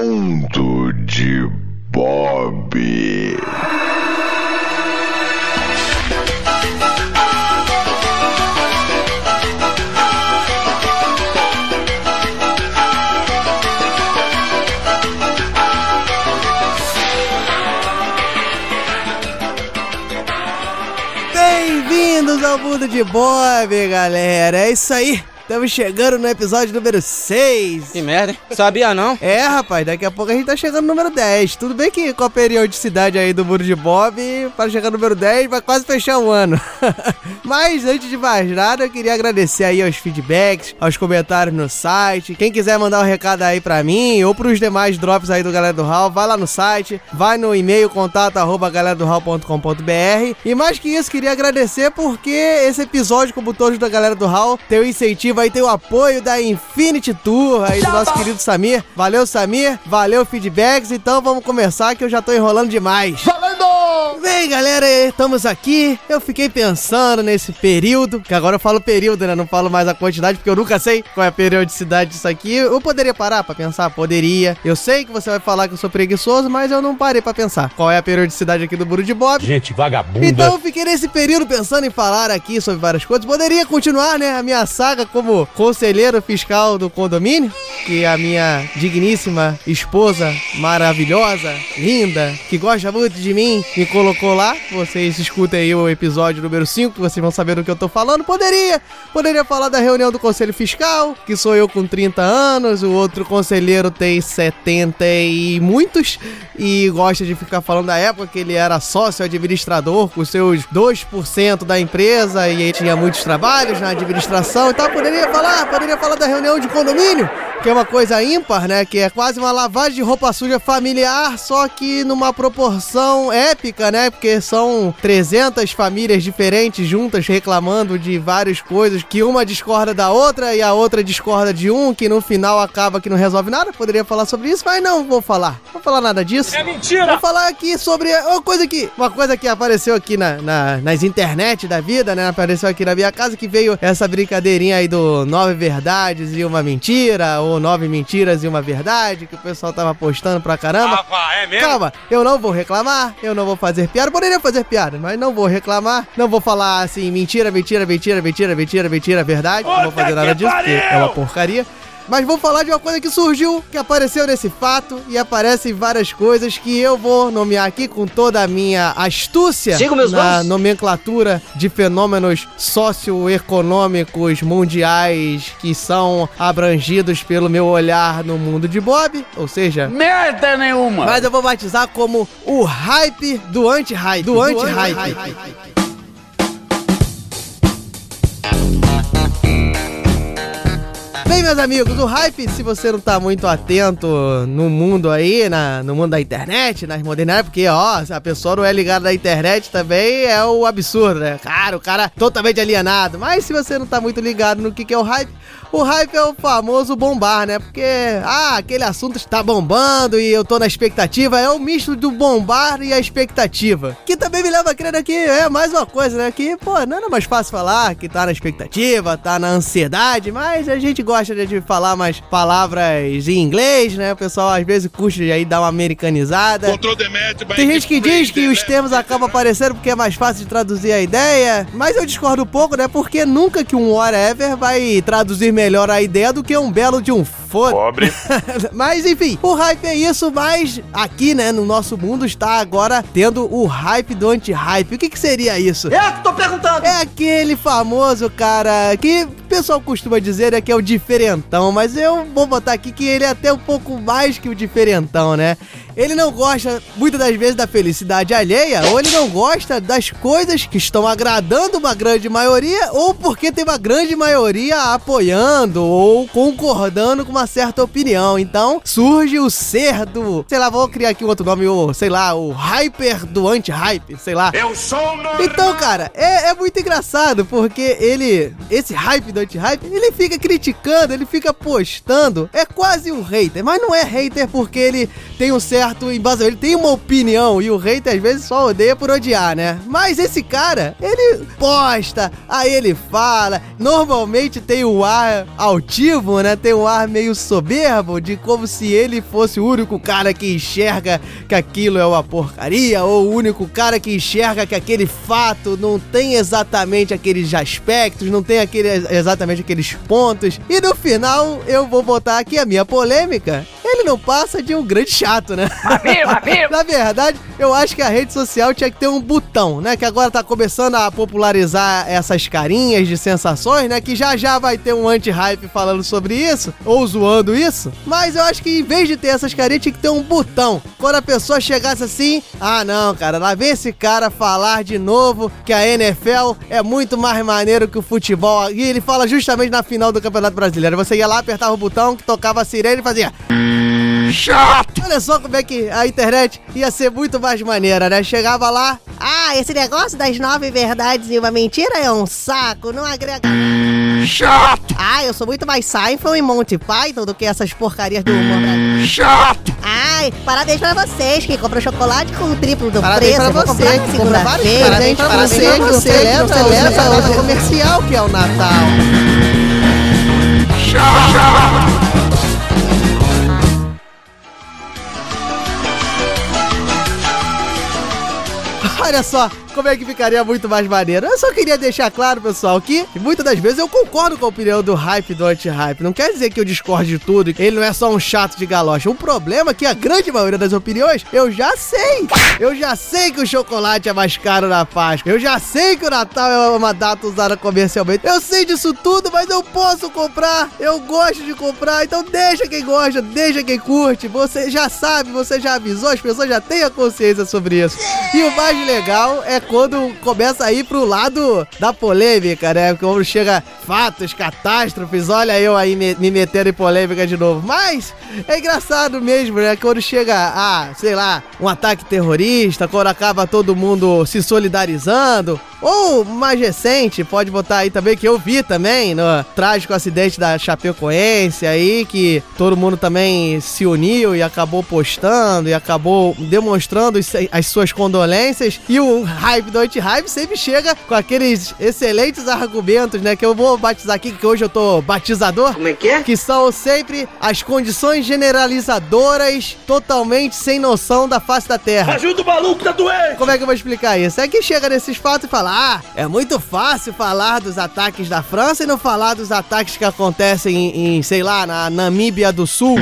Mundo de Bob. Bem-vindos ao mundo de Bob, galera. É isso aí. Estamos chegando no episódio número 6. Que merda, hein? Sabia não? É, rapaz, daqui a pouco a gente tá chegando no número 10. Tudo bem que com a periodicidade aí do Muro de Bob, para chegar no número 10, vai quase fechar o ano. Mas antes de mais nada, eu queria agradecer aí aos feedbacks, aos comentários no site. Quem quiser mandar um recado aí pra mim ou pros demais drops aí do Galera do Hall, vai lá no site, vai no e-mail contato arroba galeradohall.com.br. E mais que isso, queria agradecer porque esse episódio, como todos da Galera do Hall, tem o incentivo aí, tem o apoio da Infinity Tour aí do nosso querido Samir. Valeu, Samir. Valeu, feedbacks. Então vamos começar que eu já tô enrolando demais. Bem, galera, estamos aqui. Eu fiquei pensando nesse período, que agora eu falo período, né? Não falo mais a quantidade, porque eu nunca sei qual é a periodicidade disso aqui. Eu poderia parar pra pensar? Poderia. Eu sei que você vai falar que eu sou preguiçoso, mas eu não parei pra pensar. Qual é a periodicidade aqui do Buro de Bob? Gente vagabunda. Então eu fiquei nesse período pensando em falar aqui sobre várias coisas. Poderia continuar, né, a minha saga como conselheiro fiscal do condomínio, que a minha digníssima esposa maravilhosa, linda, que gosta muito de mim, me colocou lá. Vocês escutem aí o episódio número 5, que vocês vão saber do que eu tô falando. Poderia, poderia falar da reunião do conselho fiscal, que sou eu com 30 anos, o outro conselheiro tem 70 e muitos e gosta de ficar falando da época que ele era sócio administrador com seus 2% da empresa e ele tinha muitos trabalhos na administração. Então poderia falar, poderia falar da reunião de condomínio, que é uma coisa ímpar, né? Que é quase uma lavagem de roupa suja familiar, só que numa proporção épica, né? Porque são 300 famílias diferentes juntas reclamando de várias coisas, que uma discorda da outra e a outra discorda de um, que no final acaba que não resolve nada. Poderia falar sobre isso, mas não vou falar. Não vou falar nada disso. É mentira! Vou falar aqui sobre uma coisa que. Uma coisa que apareceu aqui na, na- nas internet da vida, né? Apareceu aqui na minha casa que veio essa brincadeirinha aí do nove verdades e uma mentira, ou nove mentiras e uma verdade, que o pessoal tava postando pra caramba. Ah, é mesmo? Calma, eu não vou reclamar, eu não vou fazer piada. Poderia fazer piada, mas não vou reclamar. Não vou falar assim, mentira, mentira, mentira, mentira, mentira, mentira, verdade. não vou Puta fazer nada disso, porque pariu! é uma porcaria. Mas vou falar de uma coisa que surgiu, que apareceu nesse fato e aparecem várias coisas que eu vou nomear aqui com toda a minha astúcia Siga meus na passos. nomenclatura de fenômenos socioeconômicos mundiais que são abrangidos pelo meu olhar no mundo de Bob, ou seja, Merda nenhuma! mas eu vou batizar como o hype do anti-hype. Do anti-hype. Bem, meus amigos, o hype, se você não tá muito atento no mundo aí, na, no mundo da internet, nas modernidades, porque, ó, se a pessoa não é ligada na internet também é o absurdo, né? Cara, o cara totalmente alienado. Mas se você não tá muito ligado no que, que é o hype, o hype é o famoso bombar, né? Porque, ah, aquele assunto está bombando e eu tô na expectativa. É o misto do bombar e a expectativa. Que também me leva a crer que é mais uma coisa, né? Que, pô, não era mais fácil falar que tá na expectativa, tá na ansiedade, mas a gente gosta de falar mais palavras em inglês, né? O pessoal às vezes curte aí dar uma americanizada. Tem gente que diz que os termos acabam aparecendo porque é mais fácil de traduzir a ideia, mas eu discordo um pouco, né? Porque nunca que um whatever vai traduzir melhor a ideia do que um belo de um foda. Pobre. mas enfim, o hype é isso, mas aqui, né, no nosso mundo está agora tendo o hype do anti-hype. O que que seria isso? Eu que tô perguntando. É aquele famoso cara que o pessoal costuma dizer é que é o diferentão, mas eu vou botar aqui que ele é até um pouco mais que o diferentão, né? Ele não gosta muitas das vezes da felicidade alheia, ou ele não gosta das coisas que estão agradando uma grande maioria, ou porque tem uma grande maioria apoiando ou concordando com uma certa opinião. Então surge o ser do, sei lá, vou criar aqui um outro nome, o, sei lá, o hyper do anti-hype, sei lá. Eu sou normal! Então, cara, é, é muito engraçado, porque ele, esse hype do anti-hype, ele fica criticando, ele fica postando, é quase um hater, mas não é hater porque ele tem um certo certo embasamento, ele tem uma opinião e o hater às vezes só odeia por odiar, né? Mas esse cara, ele posta, aí ele fala, normalmente tem o ar altivo, né? Tem um ar meio soberbo, de como se ele fosse o único cara que enxerga que aquilo é uma porcaria, ou o único cara que enxerga que aquele fato não tem exatamente aqueles aspectos, não tem aquele, exatamente aqueles pontos. E no final, eu vou botar aqui a minha polêmica. Ele não passa de um grande chato, né? Na verdade, eu acho que a rede social tinha que ter um botão, né? Que agora tá começando a popularizar essas carinhas de sensações, né? Que já já vai ter um anti-hype falando sobre isso, ou zoando isso. Mas eu acho que em vez de ter essas carinhas, tinha que ter um botão. Quando a pessoa chegasse assim, ah não, cara, lá vem esse cara falar de novo que a NFL é muito mais maneiro que o futebol. E ele fala justamente na final do Campeonato Brasileiro. Você ia lá, apertava o botão, que tocava a sirene e fazia. Chato! Olha só como é que a internet ia ser muito mais maneira, né? Chegava lá, Ah, esse negócio das nove verdades e uma mentira é um saco, não agrega. Chato! Ah, eu sou muito mais Seinfeld e Monty Python do que essas porcarias do humor. brasileiro. Chato! Ai, parabéns pra vocês que compram chocolate com o triplo do parabéns preço. pra você, que compra vários segunda-feira. parabéns pra você, que não celebra celebra o comercial que é o Natal. Olha só como é que ficaria muito mais maneiro. Eu só queria deixar claro, pessoal, que muitas das vezes eu concordo com a opinião do hype do anti-hype. Não quer dizer que eu discordo de tudo, ele não é só um chato de galocha. O problema é que a grande maioria das opiniões eu já sei. Eu já sei que o chocolate é mais caro na Páscoa. Eu já sei que o Natal é uma data usada comercialmente. Eu sei disso tudo, mas eu posso comprar. Eu gosto de comprar. Então deixa quem gosta, deixa quem curte. Você já sabe, você já avisou, as pessoas já têm a consciência sobre isso. E o mais legal é quando começa a ir pro lado da polêmica, né? Quando chega fatos, catástrofes, olha eu aí me, me metendo em polêmica de novo. Mas é engraçado mesmo, né? Quando chega a, sei lá, um ataque terrorista, quando acaba todo mundo se solidarizando. Ou mais recente, pode botar aí também, que eu vi também no trágico acidente da Chapecoense aí, que todo mundo também se uniu e acabou postando e acabou demonstrando as suas condolências. E o hype do anti-hype sempre chega com aqueles excelentes argumentos, né? Que eu vou batizar aqui, que hoje eu tô batizador. Como é que é? Que são sempre as condições generalizadoras totalmente sem noção da face da Terra. Ajuda o maluco, tá doente! Como é que eu vou explicar isso? É que chega nesses fatos e fala: ah, é muito fácil falar dos ataques da França e não falar dos ataques que acontecem em, em, sei lá, na Namíbia do Sul.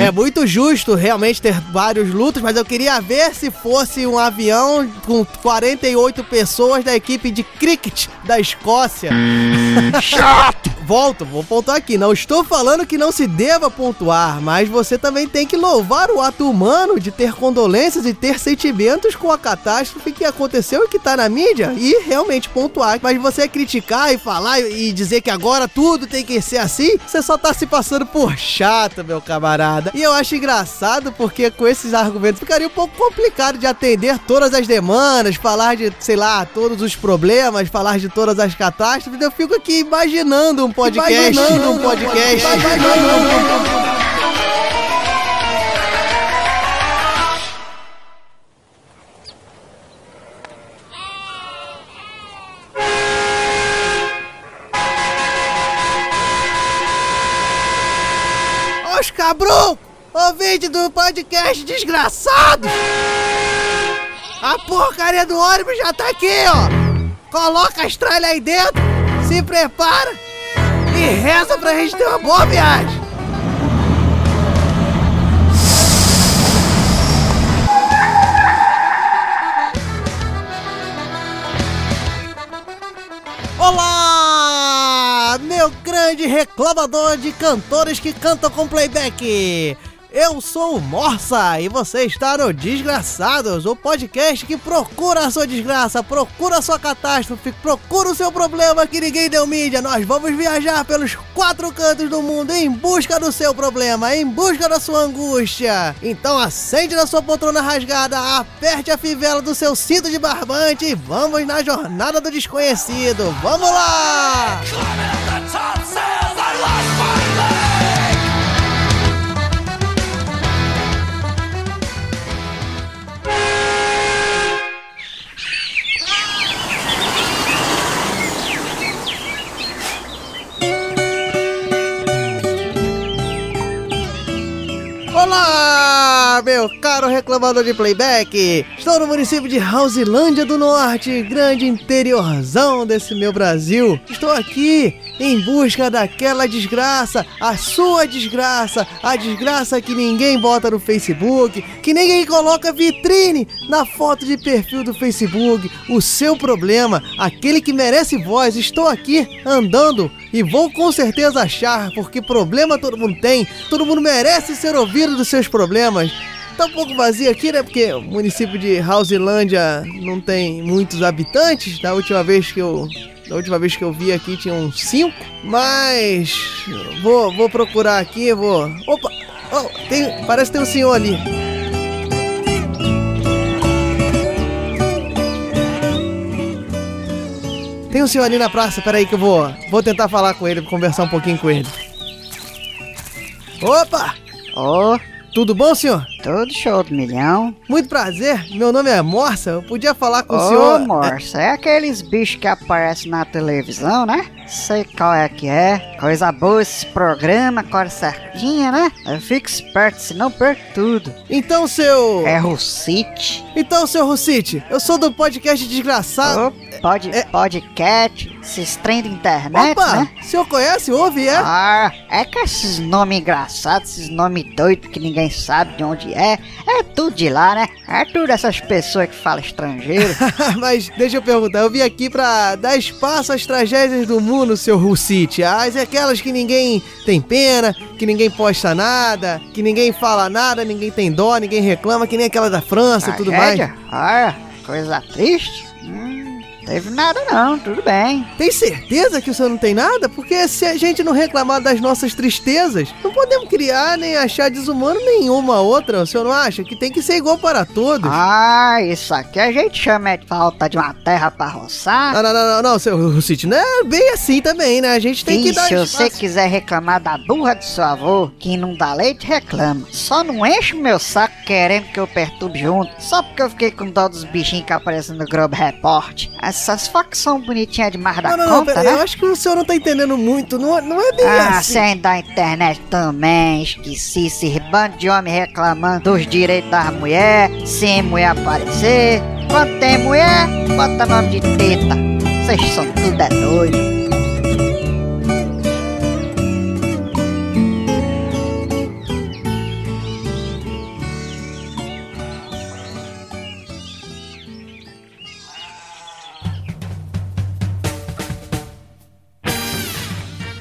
É muito justo realmente ter vários lutos, mas eu queria ver se fosse um avião com 48 pessoas da equipe de cricket da Escócia. Chato! Volto, vou pontuar aqui. Não estou falando que não se deva pontuar, mas você também tem que louvar o ato humano de ter condolências e ter sentimentos com a catástrofe que aconteceu e que tá na mídia e realmente pontuar. Mas você criticar e falar e dizer que agora tudo tem que ser assim, você só tá se passando por chato, meu camarada. E eu acho engraçado porque com esses argumentos ficaria um pouco complicado de atender todas as demandas, falar de, sei lá, todos os problemas, falar de todas as catástrofes. Eu fico aqui imaginando um podcast, um podcast, Os cabrão! Ouvinte do podcast desgraçado! A porcaria do ônibus já tá aqui, ó! Coloca as tralhas aí dentro, se prepara e reza pra gente ter uma boa viagem! Olá, meu grande reclamador de cantores que cantam com playback. Eu sou o Morsa e você está no Desgraçados, o podcast que procura a sua desgraça, procura a sua catástrofe, procura o seu problema que ninguém deu mídia. Nós vamos viajar pelos quatro cantos do mundo em busca do seu problema, em busca da sua angústia. Então acende na sua poltrona rasgada, aperte a fivela do seu cinto de barbante e vamos na jornada do desconhecido. Vamos lá! Meu caro reclamador de playback! Estou no município de Hausilândia do Norte, grande interiorzão desse meu Brasil. Estou aqui em busca daquela desgraça, a sua desgraça, a desgraça que ninguém bota no Facebook, que ninguém coloca vitrine na foto de perfil do Facebook. O seu problema, aquele que merece voz, estou aqui andando e vou com certeza achar, porque problema todo mundo tem, todo mundo merece ser ouvido dos seus problemas. Tá um pouco vazio aqui, né? Porque o município de Hausilândia não tem muitos habitantes. Da última vez que eu da última vez que eu vi aqui tinha uns 5, mas vou, vou procurar aqui, vou. Opa! Oh, tem, parece que tem um senhor ali. Tem um senhor ali na praça, peraí que eu vou, vou tentar falar com ele, conversar um pouquinho com ele. Opa! Ô, Tudo bom, senhor? tudo show do milhão. Muito prazer, meu nome é Morsa, eu podia falar com o Ô, senhor... moça, é aqueles bichos que aparecem na televisão, né? Sei qual é que é. Coisa boa esse programa, cor certinha, né? Eu fico esperto, senão perco tudo. Então, seu... É Rucite. Então, seu Rucite, eu sou do podcast Desgraçado... Ô, pod, é- podcast, esses trem da internet, Opa, né? o senhor conhece, ouve, é? Ah, é que esses nomes engraçados, esses nomes doidos que ninguém sabe de onde é, é tudo de lá, né? É tudo essas pessoas que falam estrangeiro. Mas deixa eu perguntar, eu vim aqui pra dar espaço às tragédias do mundo, seu Rucite. As aquelas que ninguém tem pena, que ninguém posta nada, que ninguém fala nada, ninguém tem dó, ninguém reclama, que nem aquela da França e tudo mais. Ah, coisa triste? Hum, teve nada não, tudo bem. Tem certeza que o senhor não tem nada? Porque se a gente não reclamar das nossas tristezas, não podemos criar nem achar desumano nenhuma outra. O senhor não acha? Que tem que ser igual para todos. Ah, isso aqui a gente chama de falta de uma terra pra roçar. Não, não, não, não, não, seu Rucite, não é bem assim também, né? A gente tem que E dar se você quiser reclamar da burra do seu avô, que não dá leite, reclama. Só não enche o meu saco querendo que eu perturbe junto, só porque eu fiquei com dó dos bichinhos que aparecem no Globo Report. Essas facções bonitinhas demais da Não, não, não, conta, pera, né? eu acho que o senhor não tá entendendo muito. Não, não é bem Ah, assim. sem da internet também, esqueci esses bandos de homem reclamando dos direitos das mulheres, sem mulher aparecer. Quando tem mulher, bota nome de teta. Vocês são tudo é doido.